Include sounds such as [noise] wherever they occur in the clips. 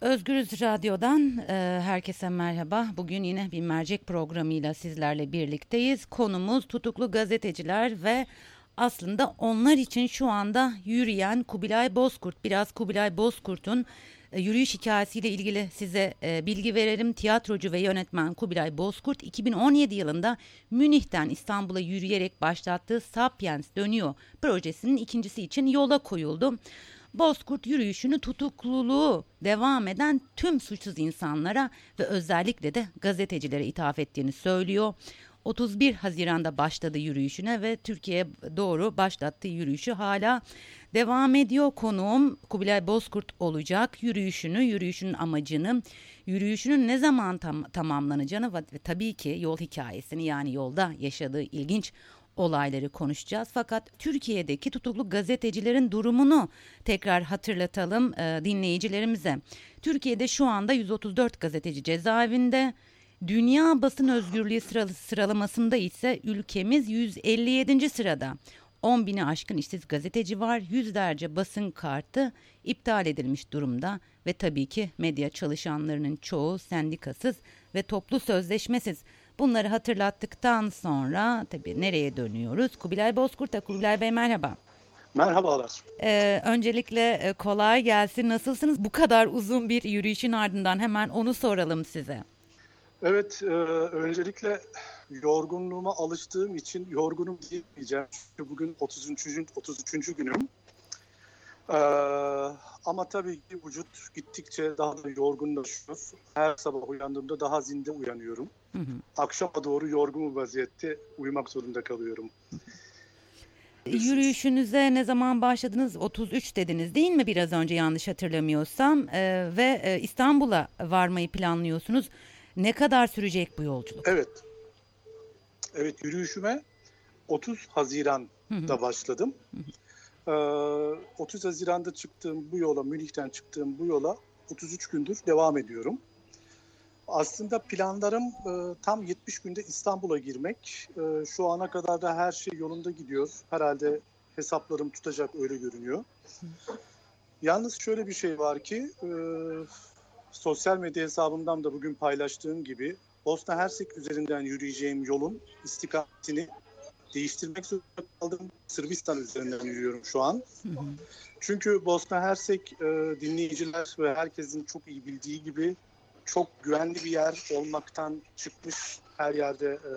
Özgürüz Radyo'dan e, herkese merhaba. Bugün yine bir mercek programıyla sizlerle birlikteyiz. Konumuz tutuklu gazeteciler ve aslında onlar için şu anda yürüyen Kubilay Bozkurt. Biraz Kubilay Bozkurt'un e, yürüyüş hikayesiyle ilgili size e, bilgi verelim. Tiyatrocu ve yönetmen Kubilay Bozkurt 2017 yılında Münih'ten İstanbul'a yürüyerek başlattığı Sapiens Dönüyor projesinin ikincisi için yola koyuldu. Bozkurt yürüyüşünü tutukluluğu devam eden tüm suçsuz insanlara ve özellikle de gazetecilere ithaf ettiğini söylüyor. 31 Haziran'da başladı yürüyüşüne ve Türkiye'ye doğru başlattığı yürüyüşü hala devam ediyor. Konuğum Kubilay Bozkurt olacak. Yürüyüşünü, yürüyüşünün amacını, yürüyüşünün ne zaman tam, tamamlanacağını ve tabii ki yol hikayesini yani yolda yaşadığı ilginç olayları konuşacağız. Fakat Türkiye'deki tutuklu gazetecilerin durumunu tekrar hatırlatalım e, dinleyicilerimize. Türkiye'de şu anda 134 gazeteci cezaevinde. Dünya basın özgürlüğü sıralamasında ise ülkemiz 157. sırada. 10 bini aşkın işsiz gazeteci var. Yüzlerce basın kartı iptal edilmiş durumda ve tabii ki medya çalışanlarının çoğu sendikasız ve toplu sözleşmesiz. Bunları hatırlattıktan sonra tabii nereye dönüyoruz? Kubilay Bozkurt'a. Kubilay Bey merhaba. Merhabalar. Ee, öncelikle e, kolay gelsin. Nasılsınız? Bu kadar uzun bir yürüyüşün ardından hemen onu soralım size. Evet, e, öncelikle yorgunluğuma alıştığım için yorgunum diyemeyeceğim. Çünkü bugün 33. 33. günüm. Ee, ama tabii ki vücut gittikçe daha da yorgunlaşıyor. Her sabah uyandığımda daha zinde uyanıyorum. Hı hı. Akşama doğru yorgun bir vaziyette uyumak zorunda kalıyorum. Yürüyüşünüze ne zaman başladınız? 33 dediniz değil mi biraz önce yanlış hatırlamıyorsam? Ee, ve e, İstanbul'a varmayı planlıyorsunuz. Ne kadar sürecek bu yolculuk? Evet. Evet yürüyüşüme 30 Haziran'da hı hı. başladım. Hı hı. 30 ee, Haziran'da çıktığım bu yola, Münih'ten çıktığım bu yola 33 gündür devam ediyorum. Aslında planlarım e, tam 70 günde İstanbul'a girmek. E, şu ana kadar da her şey yolunda gidiyor. Herhalde hesaplarım tutacak öyle görünüyor. Yalnız şöyle bir şey var ki e, sosyal medya hesabımdan da bugün paylaştığım gibi Bosna Hersek üzerinden yürüyeceğim yolun istikametini değiştirmek zorunda kaldım. Sırbistan üzerinden yürüyorum şu an. Hı hı. Çünkü Bosna Hersek e, dinleyiciler ve herkesin çok iyi bildiği gibi çok güvenli bir yer olmaktan çıkmış. Her yerde e,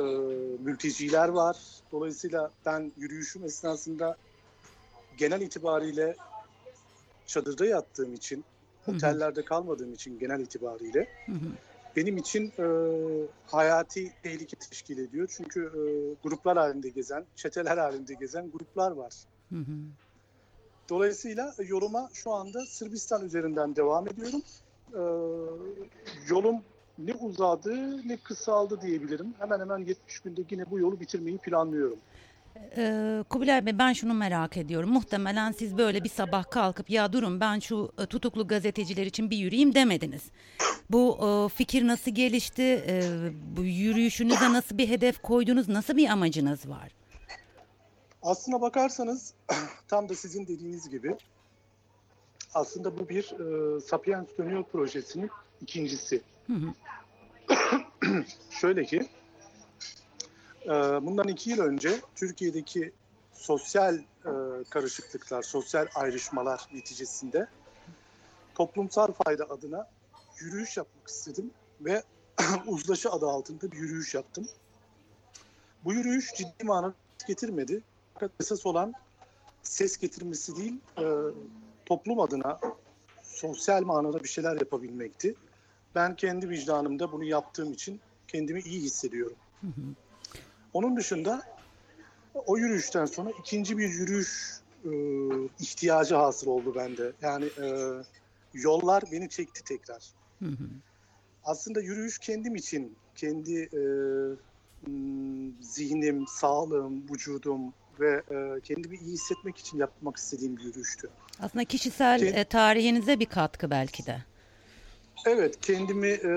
e, mülteciler var. Dolayısıyla ben yürüyüşüm esnasında genel itibariyle çadırda yattığım için, otellerde kalmadığım için genel itibariyle hı hı benim için e, hayati tehlike teşkil ediyor. Çünkü e, gruplar halinde gezen, çeteler halinde gezen gruplar var. Hı hı. Dolayısıyla yoluma şu anda Sırbistan üzerinden devam ediyorum. E, yolum ne uzadı ne kısaldı diyebilirim. Hemen hemen 70 günde yine bu yolu bitirmeyi planlıyorum. Ee, Kubilay Bey ben şunu merak ediyorum. Muhtemelen siz böyle bir sabah kalkıp ya durun ben şu e, tutuklu gazeteciler için bir yürüyeyim demediniz. Bu e, fikir nasıl gelişti? E, bu yürüyüşünüze nasıl bir hedef koydunuz? Nasıl bir amacınız var? Aslına bakarsanız [clears throat] tam da sizin dediğiniz gibi aslında bu bir e, Sapiens Dönüyor projesinin ikincisi. Hı hı. [clears throat] Şöyle ki bundan iki yıl önce Türkiye'deki sosyal e, karışıklıklar, sosyal ayrışmalar neticesinde toplumsal fayda adına yürüyüş yapmak istedim ve [clears throat] uzlaşı adı altında bir yürüyüş yaptım. Bu yürüyüş ciddi manada getirmedi. Fakat esas olan ses getirmesi değil, e, toplum adına sosyal manada bir şeyler yapabilmekti. Ben kendi vicdanımda bunu yaptığım için kendimi iyi hissediyorum. Onun dışında o yürüyüşten sonra ikinci bir yürüyüş e, ihtiyacı hasıl oldu bende. Yani e, yollar beni çekti tekrar. Hı hı. Aslında yürüyüş kendim için, kendi e, zihnim, sağlığım, vücudum ve e, kendimi iyi hissetmek için yapmak istediğim bir yürüyüştü. Aslında kişisel Kend- e, tarihinize bir katkı belki de. Evet, kendimi e,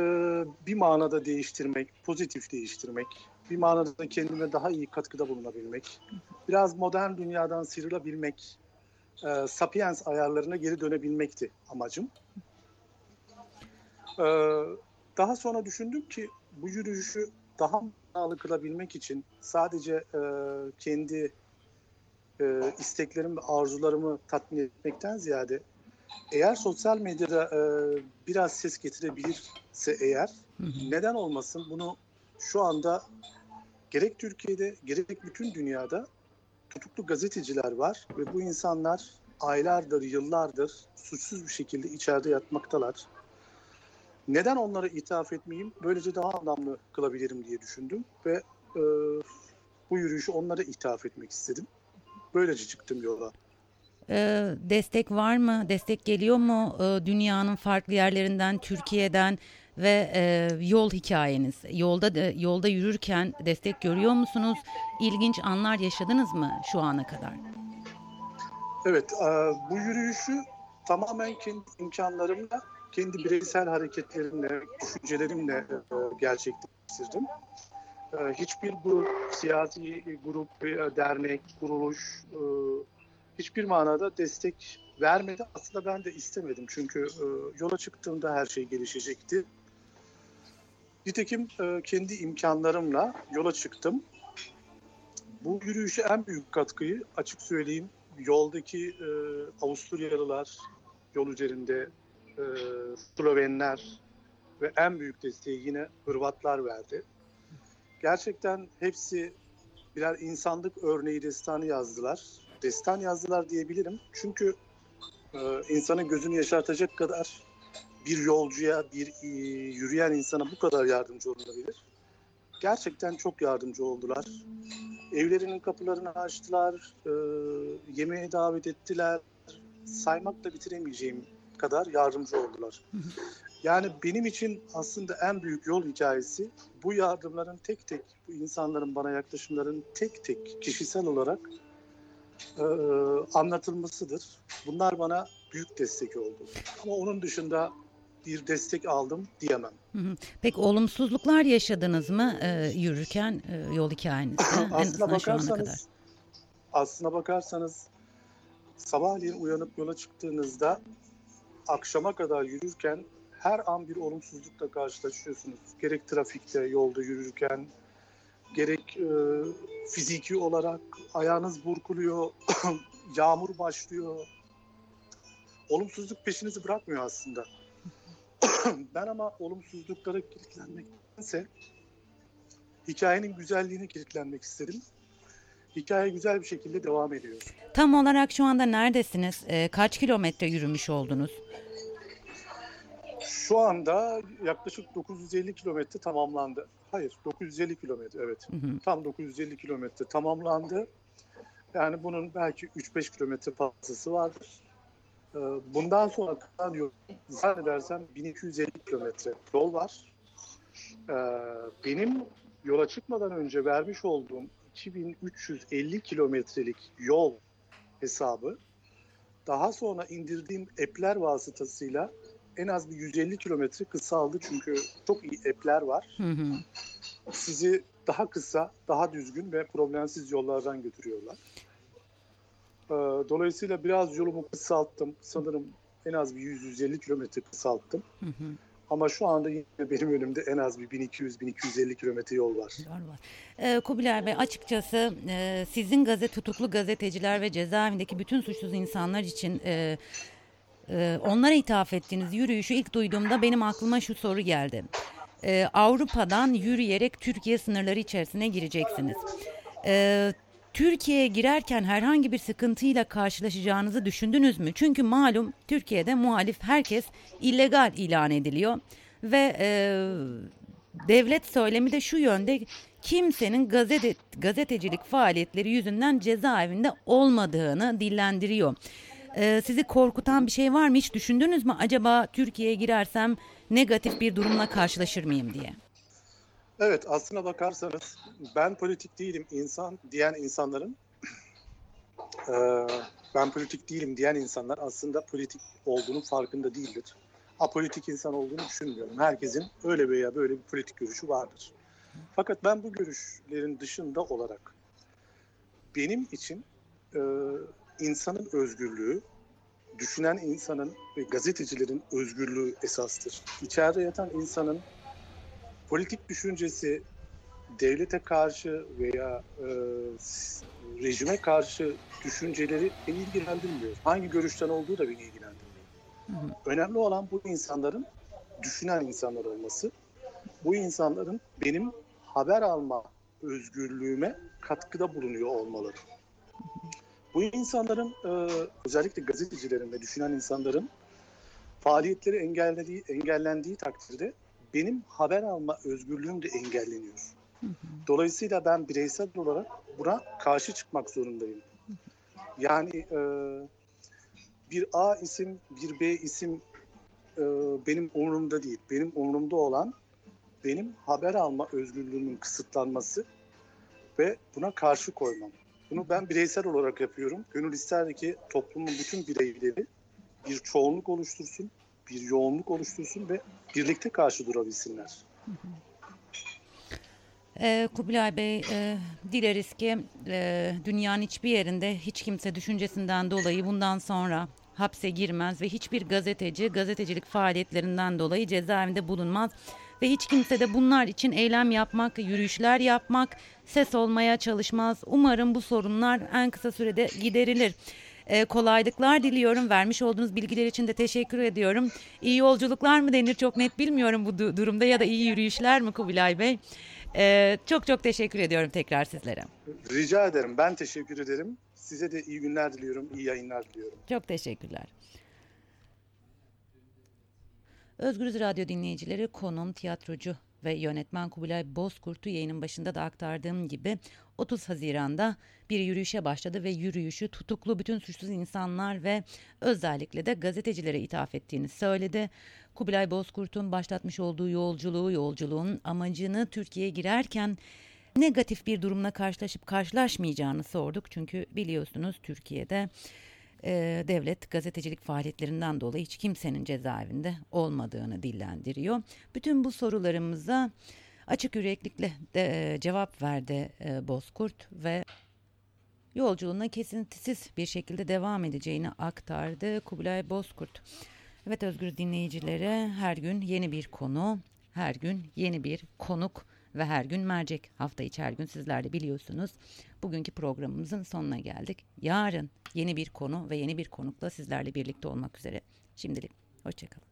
bir manada değiştirmek, pozitif değiştirmek, bir manada kendime daha iyi katkıda bulunabilmek, biraz modern dünyadan sıyrılabilmek, e, Sapiens ayarlarına geri dönebilmekti amacım. E, daha sonra düşündüm ki bu yürüyüşü daha manalı kılabilmek için sadece e, kendi e, isteklerimi ve arzularımı tatmin etmekten ziyade eğer sosyal medyada e, biraz ses getirebilirse eğer neden olmasın bunu şu anda gerek Türkiye'de gerek bütün dünyada tutuklu gazeteciler var ve bu insanlar aylardır, yıllardır suçsuz bir şekilde içeride yatmaktalar. Neden onlara ithaf etmeyeyim? Böylece daha anlamlı kılabilirim diye düşündüm ve e, bu yürüyüşü onlara ithaf etmek istedim. Böylece çıktım yola. Ee, destek var mı? Destek geliyor mu ee, dünyanın farklı yerlerinden, Türkiye'den ve e, yol hikayeniz? Yolda de, yolda yürürken destek görüyor musunuz? İlginç anlar yaşadınız mı şu ana kadar? Evet, e, bu yürüyüşü tamamen kendi imkanlarımla, kendi bireysel hareketlerimle, düşüncelerimle e, gerçekleştirdim. E, hiçbir grup, siyasi grup, dernek, kuruluş hiçbir manada destek vermedi. Aslında ben de istemedim çünkü yola çıktığımda her şey gelişecekti. Nitekim kendi imkanlarımla yola çıktım. Bu yürüyüşe en büyük katkıyı açık söyleyeyim yoldaki e, Avusturyalılar, yol üzerinde e, Slovenler ve en büyük desteği yine Hırvatlar verdi. Gerçekten hepsi birer insanlık örneği destanı yazdılar. Destan yazdılar diyebilirim. Çünkü e, insanın gözünü yaşartacak kadar bir yolcuya, bir e, yürüyen insana bu kadar yardımcı olunabilir. Gerçekten çok yardımcı oldular. Evlerinin kapılarını açtılar, e, yemeğe davet ettiler. Saymakla bitiremeyeceğim kadar yardımcı oldular. Yani benim için aslında en büyük yol hikayesi bu yardımların tek tek, bu insanların bana yaklaşımların tek tek kişisel olarak e, anlatılmasıdır. Bunlar bana büyük destek oldu. Ama onun dışında bir destek aldım diyemem. Peki olumsuzluklar yaşadınız mı e, yürürken e, yol hikayenizde? [clears throat] aslına bakarsanız, aslına bakarsanız sabahleyin uyanıp yola çıktığınızda akşama kadar yürürken her an bir olumsuzlukla karşılaşıyorsunuz. Gerek trafikte, yolda yürürken, gerek e, fiziki olarak ayağınız burkuluyor, [clears throat] yağmur başlıyor. Olumsuzluk peşinizi bırakmıyor aslında. [coughs] ben ama olumsuzluklara kilitlenmektense hikayenin güzelliğine kilitlenmek istedim. Hikaye güzel bir şekilde devam ediyor. Tam olarak şu anda neredesiniz? Ee, kaç kilometre yürümüş oldunuz? Şu anda yaklaşık 950 kilometre tamamlandı. Hayır 950 kilometre evet. Hı hı. Tam 950 kilometre tamamlandı. Yani bunun belki 3-5 kilometre fazlası vardır. Ee, bundan sonra kalan yol zannedersem 1250 kilometre yol var. Ee, benim yola çıkmadan önce vermiş olduğum 2350 kilometrelik yol hesabı daha sonra indirdiğim app'ler vasıtasıyla en az bir 150 kilometre kısaldı çünkü çok iyi app'ler var. Hı hı. Sizi daha kısa, daha düzgün ve problemsiz yollardan götürüyorlar. Ee, dolayısıyla biraz yolumu kısalttım. Sanırım en az bir 100-150 kilometre kısalttım. Hı hı. Ama şu anda yine benim önümde en az bir 1200-1250 kilometre yol var. Yol var. Ee, Kubilay Bey açıkçası e, sizin gazete tutuklu gazeteciler ve cezaevindeki bütün suçsuz insanlar için e, e, onlara ithaf ettiğiniz yürüyüşü ilk duyduğumda benim aklıma şu soru geldi. E, Avrupa'dan yürüyerek Türkiye sınırları içerisine gireceksiniz. E, Türkiye'ye girerken herhangi bir sıkıntıyla karşılaşacağınızı düşündünüz mü? Çünkü malum Türkiye'de muhalif herkes illegal ilan ediliyor ve e, devlet söylemi de şu yönde kimsenin gazete, gazetecilik faaliyetleri yüzünden cezaevinde olmadığını dillendiriyor. E, sizi korkutan bir şey var mı? Hiç düşündünüz mü? Acaba Türkiye'ye girersem negatif bir durumla karşılaşır mıyım diye? Evet aslına bakarsanız ben politik değilim insan diyen insanların e, ben politik değilim diyen insanlar aslında politik olduğunun farkında değildir. Apolitik insan olduğunu düşünmüyorum. Herkesin öyle veya böyle bir politik görüşü vardır. Fakat ben bu görüşlerin dışında olarak benim için e, insanın özgürlüğü, düşünen insanın ve gazetecilerin özgürlüğü esastır. İçeride yatan insanın politik düşüncesi devlete karşı veya e, rejime karşı düşünceleri beni ilgilendirmiyor. Hangi görüşten olduğu da beni ilgilendirmiyor. Hı hı. Önemli olan bu insanların düşünen insanlar olması. Bu insanların benim haber alma özgürlüğüme katkıda bulunuyor olmaları. Bu insanların e, özellikle gazetecilerin ve düşünen insanların faaliyetleri engellediği, engellendiği takdirde benim haber alma özgürlüğüm de engelleniyor. Dolayısıyla ben bireysel olarak buna karşı çıkmak zorundayım. Yani e, bir A isim, bir B isim e, benim umurumda değil. Benim umurumda olan benim haber alma özgürlüğümün kısıtlanması ve buna karşı koymam. Bunu ben bireysel olarak yapıyorum. Gönül ister ki toplumun bütün bireyleri bir çoğunluk oluştursun, bir yoğunluk oluştursun ve birlikte karşı durabilsinler. Ee, Kubilay Bey, e, dileriz ki e, dünyanın hiçbir yerinde hiç kimse düşüncesinden dolayı bundan sonra hapse girmez ve hiçbir gazeteci gazetecilik faaliyetlerinden dolayı cezaevinde bulunmaz ve hiç kimse de bunlar için eylem yapmak, yürüyüşler yapmak, ses olmaya çalışmaz. Umarım bu sorunlar en kısa sürede giderilir. Ee, kolaylıklar diliyorum. Vermiş olduğunuz bilgiler için de teşekkür ediyorum. İyi yolculuklar mı denir çok net bilmiyorum bu du- durumda ya da iyi yürüyüşler mi Kubilay Bey? Ee, çok çok teşekkür ediyorum tekrar sizlere. Rica ederim. Ben teşekkür ederim. Size de iyi günler diliyorum, iyi yayınlar diliyorum. Çok teşekkürler. Özgürüz Radyo dinleyicileri konum tiyatrocu ve yönetmen Kubilay Bozkurt'u yayının başında da aktardığım gibi 30 Haziran'da bir yürüyüşe başladı ve yürüyüşü tutuklu bütün suçsuz insanlar ve özellikle de gazetecilere ithaf ettiğini söyledi. Kubilay Bozkurt'un başlatmış olduğu yolculuğu, yolculuğun amacını Türkiye'ye girerken negatif bir durumla karşılaşıp karşılaşmayacağını sorduk. Çünkü biliyorsunuz Türkiye'de e, devlet gazetecilik faaliyetlerinden dolayı hiç kimsenin cezaevinde olmadığını dillendiriyor. Bütün bu sorularımıza açık yüreklikle de, e, cevap verdi e, Bozkurt ve yolculuğuna kesintisiz bir şekilde devam edeceğini aktardı Kubilay Bozkurt. Evet özgür dinleyicilere her gün yeni bir konu, her gün yeni bir konuk ve her gün mercek. Hafta içi her gün sizler de biliyorsunuz. Bugünkü programımızın sonuna geldik. Yarın yeni bir konu ve yeni bir konukla sizlerle birlikte olmak üzere. Şimdilik hoşçakalın.